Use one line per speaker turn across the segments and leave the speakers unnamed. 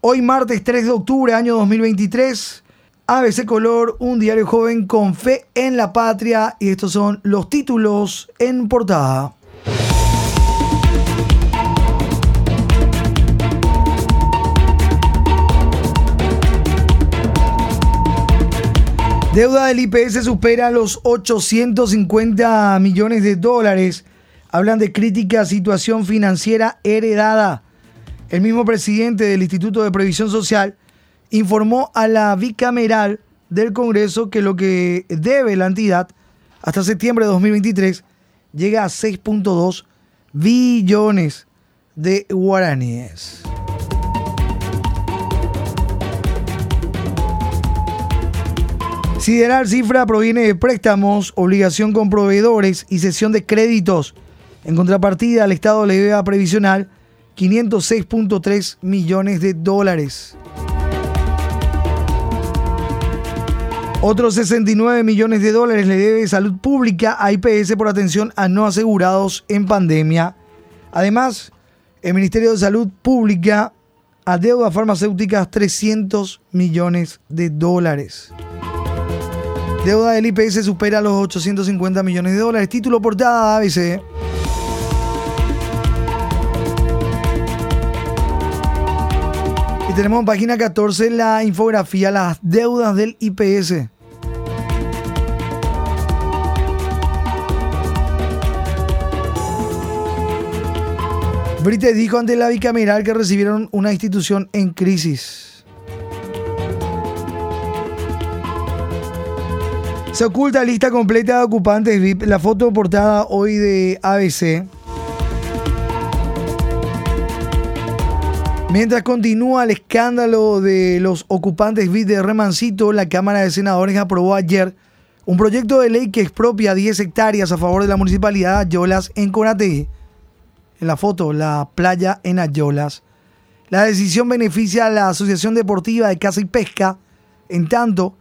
Hoy martes 3 de octubre, año 2023, ABC Color, un diario joven con fe en la patria y estos son los títulos en portada. Deuda del IPS supera los 850 millones de dólares. Hablan de crítica situación financiera heredada. El mismo presidente del Instituto de Previsión Social informó a la bicameral del Congreso que lo que debe la entidad hasta septiembre de 2023 llega a 6.2 billones de guaraníes. Sideral cifra proviene de préstamos, obligación con proveedores y cesión de créditos. En contrapartida, el Estado le debe a previsional 506.3 millones de dólares. Otros 69 millones de dólares le debe Salud Pública a IPS por atención a no asegurados en pandemia. Además, el Ministerio de Salud Pública a farmacéuticas 300 millones de dólares. Deuda del IPS supera los 850 millones de dólares. Título portada ABC. Y tenemos en página 14 la infografía, las deudas del IPS. Brites dijo ante la bicameral que recibieron una institución en crisis. Se oculta lista completa de ocupantes VIP. La foto portada hoy de ABC. Mientras continúa el escándalo de los ocupantes VIP de Remancito, la Cámara de Senadores aprobó ayer un proyecto de ley que expropia 10 hectáreas a favor de la municipalidad de Ayolas en Conategui. En la foto, la playa en Ayolas. La decisión beneficia a la Asociación Deportiva de Caza y Pesca, en tanto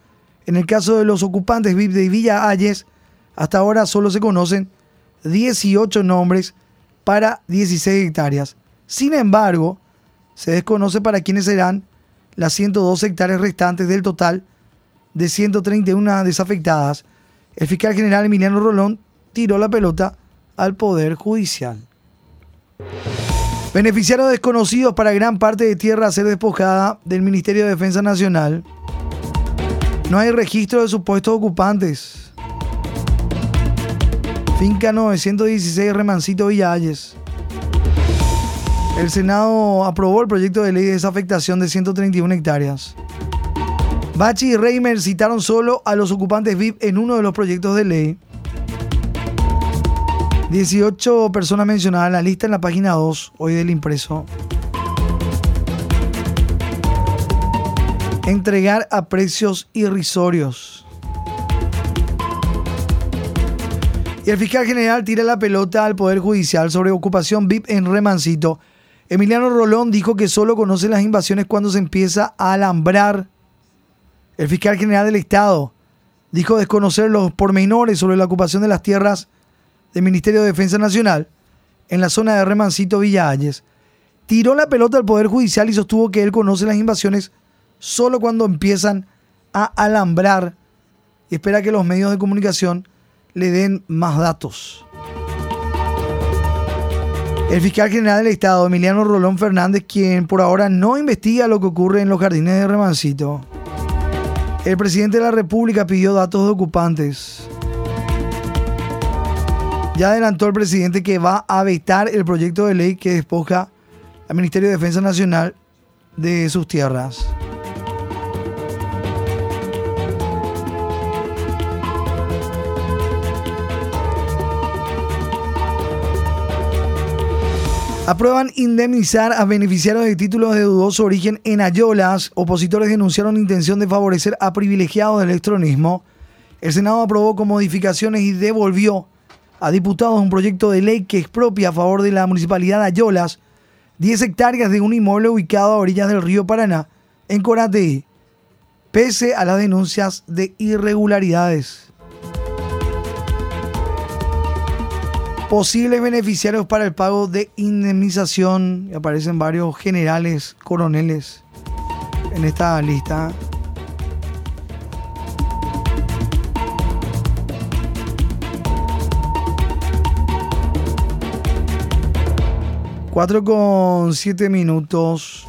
en el caso de los ocupantes VIP de Villa Ayes, hasta ahora solo se conocen 18 nombres para 16 hectáreas. Sin embargo, se desconoce para quiénes serán las 102 hectáreas restantes del total de 131 desafectadas. El fiscal general Emiliano Rolón tiró la pelota al Poder Judicial. Beneficiarios desconocidos para gran parte de tierra a ser despojada del Ministerio de Defensa Nacional. No hay registro de supuestos ocupantes. Finca 916 Remancito Villalles. El Senado aprobó el proyecto de ley de desafectación de 131 hectáreas. Bachi y Reimer citaron solo a los ocupantes VIP en uno de los proyectos de ley. 18 personas mencionadas en la lista en la página 2 hoy del impreso. entregar a precios irrisorios. Y el fiscal general tira la pelota al Poder Judicial sobre ocupación VIP en Remancito. Emiliano Rolón dijo que solo conoce las invasiones cuando se empieza a alambrar. El fiscal general del Estado dijo desconocer los pormenores sobre la ocupación de las tierras del Ministerio de Defensa Nacional en la zona de Remancito Villalles. Tiró la pelota al Poder Judicial y sostuvo que él conoce las invasiones solo cuando empiezan a alambrar y espera que los medios de comunicación le den más datos. El fiscal general del Estado, Emiliano Rolón Fernández, quien por ahora no investiga lo que ocurre en los jardines de Remancito. El presidente de la República pidió datos de ocupantes. Ya adelantó el presidente que va a vetar el proyecto de ley que despoja al Ministerio de Defensa Nacional de sus tierras. Aprueban indemnizar a beneficiarios de títulos de dudoso origen en Ayolas. Opositores denunciaron intención de favorecer a privilegiados del electronismo. El Senado aprobó con modificaciones y devolvió a diputados un proyecto de ley que expropia a favor de la municipalidad de Ayolas 10 hectáreas de un inmueble ubicado a orillas del río Paraná, en Corateí, pese a las denuncias de irregularidades. Posibles beneficiarios para el pago de indemnización. Aparecen varios generales, coroneles en esta lista. Cuatro con siete minutos.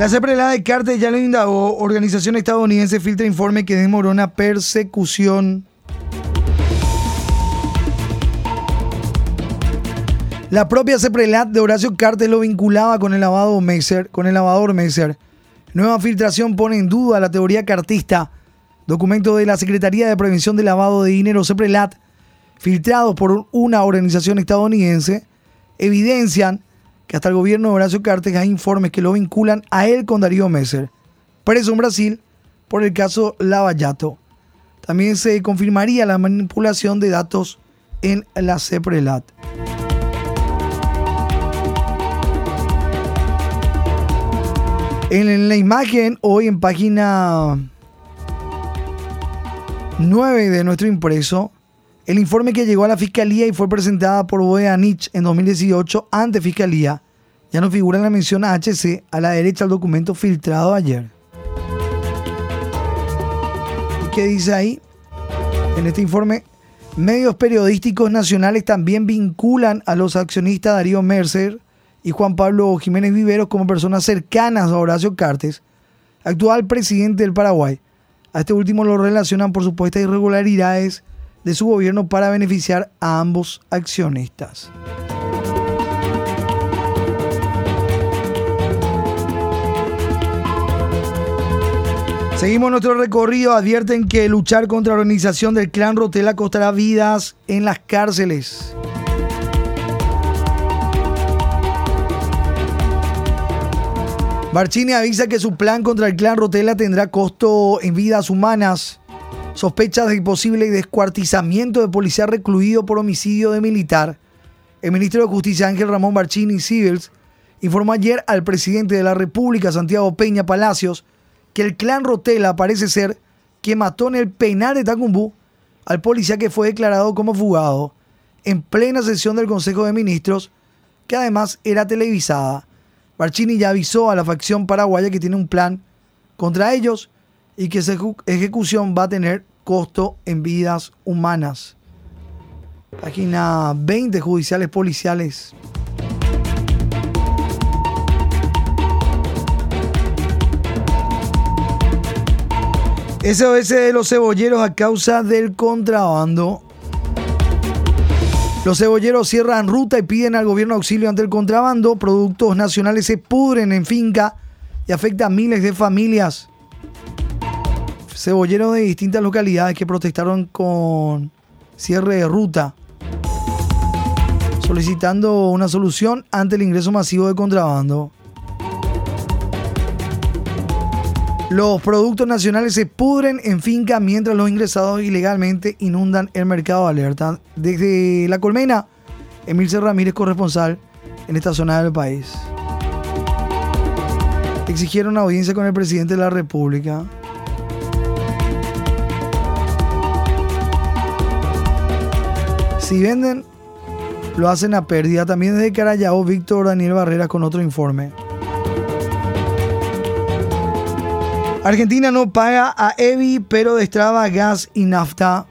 La CEPRELA de Cartes ya lo indagó. Organización estadounidense filtra informe que una persecución. La propia CEPRELAT de Horacio Cartes lo vinculaba con el lavado Messer, con el lavador Messer. Nueva filtración pone en duda la teoría cartista. Documento de la Secretaría de Prevención de Lavado de Dinero CEPRELAT, filtrados por una organización estadounidense, evidencian que hasta el gobierno de Horacio Cartes hay informes que lo vinculan a él con Darío Messer, preso en Brasil por el caso Lavallato. También se confirmaría la manipulación de datos en la CEPRELAT. En la imagen, hoy en página 9 de nuestro impreso, el informe que llegó a la Fiscalía y fue presentada por Boeanich en 2018 ante Fiscalía ya no figura en la mención HC a la derecha del documento filtrado ayer. ¿Qué dice ahí? En este informe, medios periodísticos nacionales también vinculan a los accionistas Darío Mercer y Juan Pablo Jiménez Viveros como personas cercanas a Horacio Cartes, actual presidente del Paraguay. A este último lo relacionan por supuestas irregularidades de su gobierno para beneficiar a ambos accionistas. Seguimos nuestro recorrido. Advierten que luchar contra la organización del clan Rotela costará vidas en las cárceles. Barcini avisa que su plan contra el clan Rotela tendrá costo en vidas humanas sospechas de posible descuartizamiento de policía recluido por homicidio de militar. El ministro de Justicia Ángel Ramón Barchini Civils informó ayer al presidente de la República, Santiago Peña Palacios, que el clan Rotela parece ser que mató en el penal de Tacumbú al policía que fue declarado como fugado en plena sesión del Consejo de Ministros, que además era televisada. Barchini ya avisó a la facción paraguaya que tiene un plan contra ellos y que esa ejecución va a tener costo en vidas humanas. Página 20, judiciales policiales. SOS de los cebolleros a causa del contrabando. Los cebolleros cierran ruta y piden al gobierno auxilio ante el contrabando. Productos nacionales se pudren en finca y afecta a miles de familias cebolleros de distintas localidades que protestaron con cierre de ruta, solicitando una solución ante el ingreso masivo de contrabando. Los productos nacionales se pudren en finca mientras los ingresados ilegalmente inundan el mercado de alerta. Desde La Colmena, Emilce Ramírez, corresponsal en esta zona del país. Exigieron audiencia con el presidente de la República. Si venden, lo hacen a pérdida. También desde Carayao, Víctor Daniel Barrera con otro informe. Argentina no paga a EVI, pero destraba gas y nafta.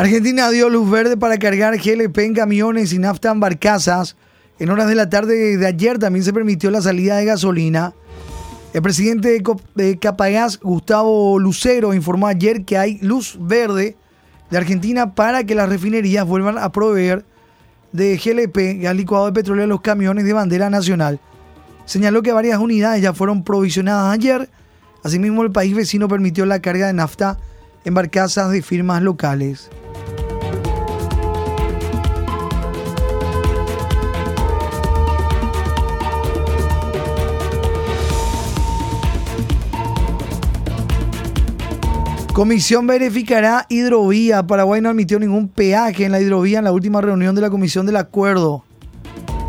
Argentina dio luz verde para cargar GLP en camiones y nafta en barcazas. En horas de la tarde de ayer también se permitió la salida de gasolina. El presidente de Capagás, Gustavo Lucero, informó ayer que hay luz verde de Argentina para que las refinerías vuelvan a proveer de GLP, gas licuado de petróleo, a los camiones de bandera nacional. Señaló que varias unidades ya fueron provisionadas ayer. Asimismo, el país vecino permitió la carga de nafta en barcazas de firmas locales. Comisión verificará hidrovía. Paraguay no admitió ningún peaje en la hidrovía en la última reunión de la Comisión del Acuerdo.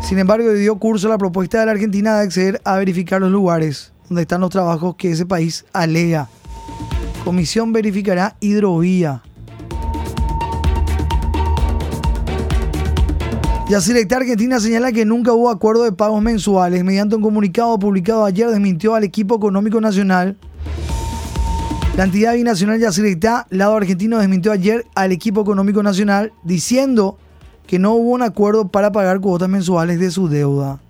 Sin embargo, dio curso a la propuesta de la Argentina de acceder a verificar los lugares donde están los trabajos que ese país alega. Comisión verificará hidrovía. Yacyretá Argentina señala que nunca hubo acuerdo de pagos mensuales. Mediante un comunicado publicado ayer desmintió al equipo económico nacional. La entidad binacional Yacyretá, lado argentino, desmintió ayer al equipo económico nacional diciendo que no hubo un acuerdo para pagar cuotas mensuales de su deuda.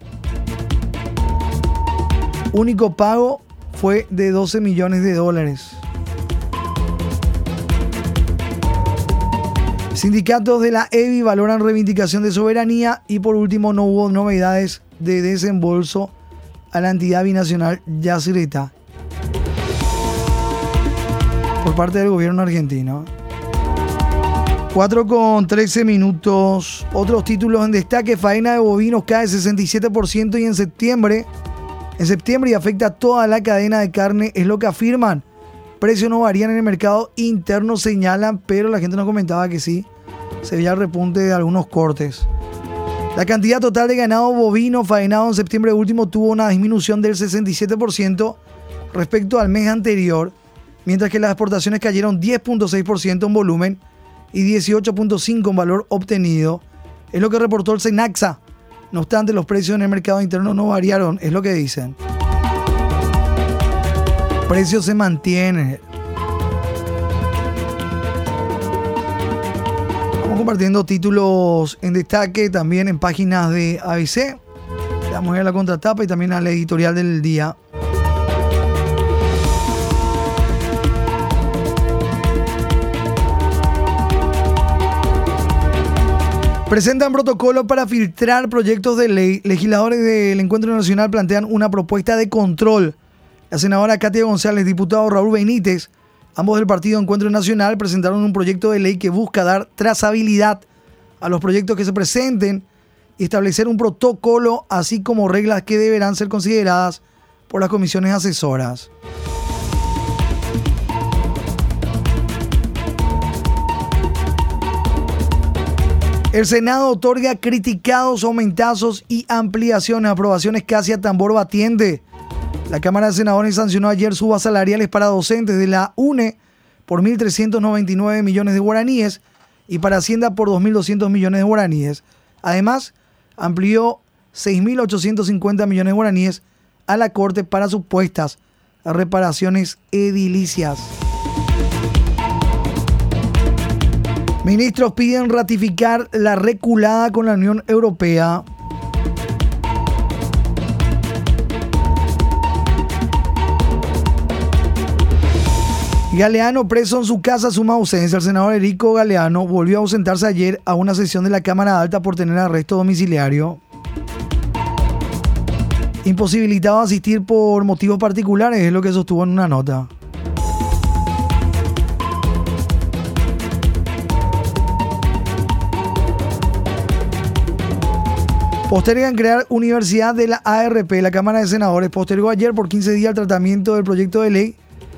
Único pago fue de 12 millones de dólares. Sindicatos de la EBI valoran reivindicación de soberanía y por último no hubo novedades de desembolso a la entidad binacional Yacyretá por parte del gobierno argentino. 4 con 13 minutos. Otros títulos en destaque. Faena de bovinos cae 67% y en septiembre. En septiembre y afecta a toda la cadena de carne. Es lo que afirman. Precios no varían en el mercado interno, señalan, pero la gente nos comentaba que sí. Se veía el repunte de algunos cortes. La cantidad total de ganado bovino faenado en septiembre último tuvo una disminución del 67% respecto al mes anterior, mientras que las exportaciones cayeron 10.6% en volumen y 18.5 en valor obtenido. Es lo que reportó el Senaxa. No obstante, los precios en el mercado interno no variaron, es lo que dicen. Precios se mantienen. Vamos compartiendo títulos en destaque también en páginas de ABC. Vamos a ir a la contratapa y también a la editorial del día. Presentan protocolo para filtrar proyectos de ley. Legisladores del Encuentro Nacional plantean una propuesta de control. La senadora Katia González, diputado Raúl Benítez, ambos del Partido Encuentro Nacional, presentaron un proyecto de ley que busca dar trazabilidad a los proyectos que se presenten y establecer un protocolo, así como reglas que deberán ser consideradas por las comisiones asesoras. El Senado otorga criticados, aumentazos y ampliaciones, aprobaciones casi a tambor batiente. La Cámara de Senadores sancionó ayer subas salariales para docentes de la UNE por 1.399 millones de guaraníes y para Hacienda por 2.200 millones de guaraníes. Además, amplió 6.850 millones de guaraníes a la Corte para supuestas reparaciones edilicias. Ministros piden ratificar la reculada con la Unión Europea. Galeano preso en su casa suma ausencia. El senador Erico Galeano volvió a ausentarse ayer a una sesión de la Cámara Alta por tener arresto domiciliario. Imposibilitado a asistir por motivos particulares, es lo que sostuvo en una nota. Postergan crear universidad de la ARP. La Cámara de Senadores postergó ayer por 15 días el tratamiento del proyecto de ley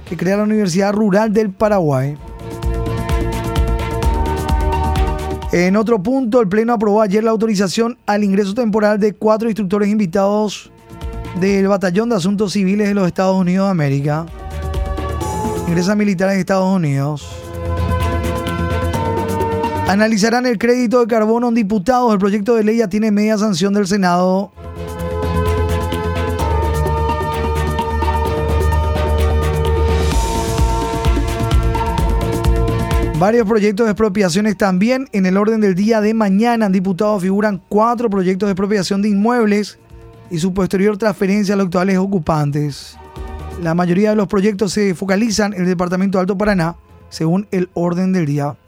que crea la Universidad Rural del Paraguay. En otro punto, el Pleno aprobó ayer la autorización al ingreso temporal de cuatro instructores invitados del Batallón de Asuntos Civiles de los Estados Unidos de América. Ingresan militares de Estados Unidos. Analizarán el crédito de carbono en diputados. El proyecto de ley ya tiene media sanción del Senado. Varios proyectos de expropiaciones también en el orden del día de mañana. Diputados figuran cuatro proyectos de expropiación de inmuebles y su posterior transferencia a los actuales ocupantes. La mayoría de los proyectos se focalizan en el Departamento de Alto Paraná, según el orden del día.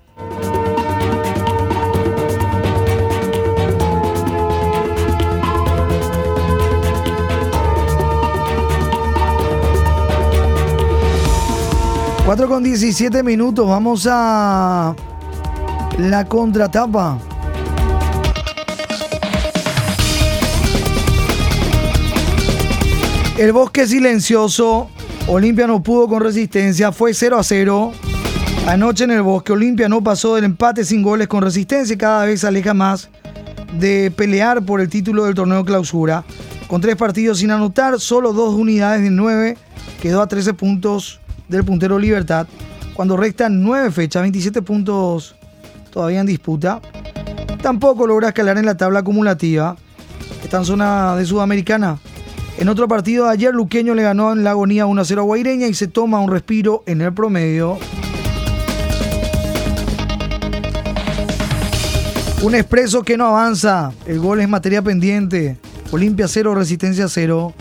4 con 17 minutos, vamos a la contratapa. El bosque silencioso, Olimpia no pudo con resistencia, fue 0 a 0. Anoche en el Bosque Olimpia no pasó del empate sin goles con resistencia y cada vez se aleja más de pelear por el título del torneo clausura. Con tres partidos sin anotar, solo dos unidades de nueve, quedó a 13 puntos del puntero Libertad. Cuando restan nueve fechas, 27 puntos todavía en disputa. Tampoco logra escalar en la tabla acumulativa. Está en zona de Sudamericana. En otro partido ayer, Luqueño le ganó en la agonía 1-0 a Guaireña y se toma un respiro en el promedio. Un expreso que no avanza. El gol es materia pendiente. Olimpia 0, Resistencia 0.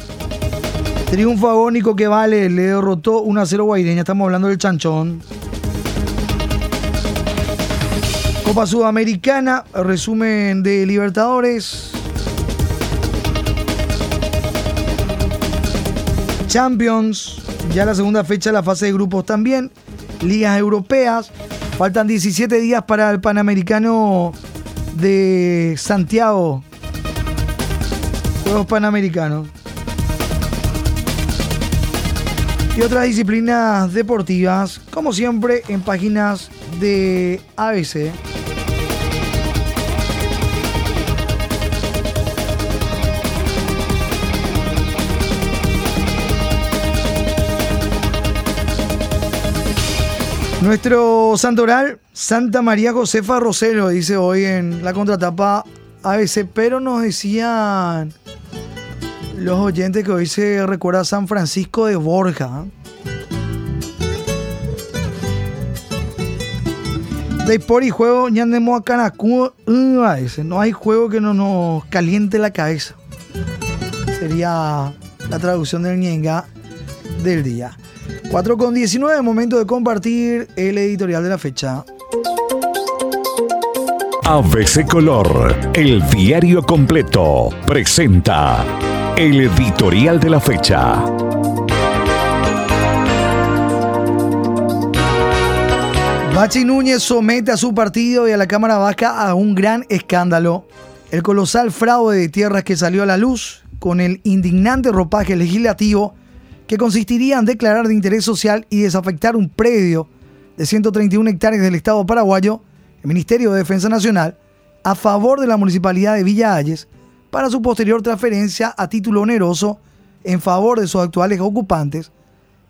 Triunfo agónico que vale. Le derrotó 1 a 0 Guaireña. Estamos hablando del chanchón. Copa Sudamericana. Resumen de Libertadores. Champions. Ya la segunda fecha de la fase de grupos también. Ligas europeas. Faltan 17 días para el Panamericano de Santiago. Juegos Panamericanos. Y otras disciplinas deportivas, como siempre, en páginas de ABC. Nuestro santoral, Santa María Josefa Rosero, dice hoy en la contratapa ABC, pero nos decían los oyentes que hoy se recuerda San Francisco de Borja. De por y juego, ñandemo a Canacú, no hay juego que no nos caliente la cabeza. Sería la traducción del ñenga del día. 4 con 19, momento de compartir el editorial de la fecha.
ABC Color, el diario completo, presenta el editorial de la fecha.
Bachi Núñez somete a su partido y a la Cámara Baja a un gran escándalo. El colosal fraude de tierras que salió a la luz con el indignante ropaje legislativo que consistiría en declarar de interés social y desafectar un predio de 131 hectáreas del Estado paraguayo, el Ministerio de Defensa Nacional, a favor de la Municipalidad de Villa Ayes para su posterior transferencia a título oneroso en favor de sus actuales ocupantes,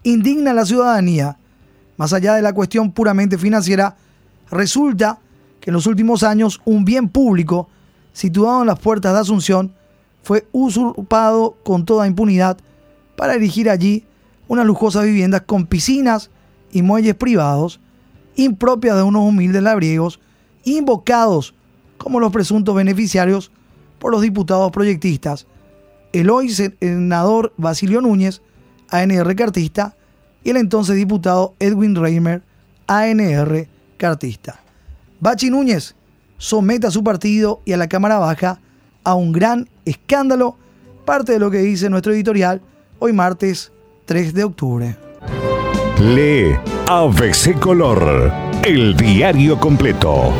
indigna a la ciudadanía. Más allá de la cuestión puramente financiera, resulta que en los últimos años un bien público situado en las puertas de Asunción fue usurpado con toda impunidad para erigir allí una lujosa vivienda con piscinas y muelles privados impropias de unos humildes labriegos invocados como los presuntos beneficiarios por los diputados proyectistas, el hoy senador Basilio Núñez, ANR cartista, y el entonces diputado Edwin Reimer, ANR cartista. Bachi Núñez somete a su partido y a la Cámara Baja a un gran escándalo, parte de lo que dice nuestro editorial, hoy martes 3 de octubre.
Lee ABC Color, el diario completo.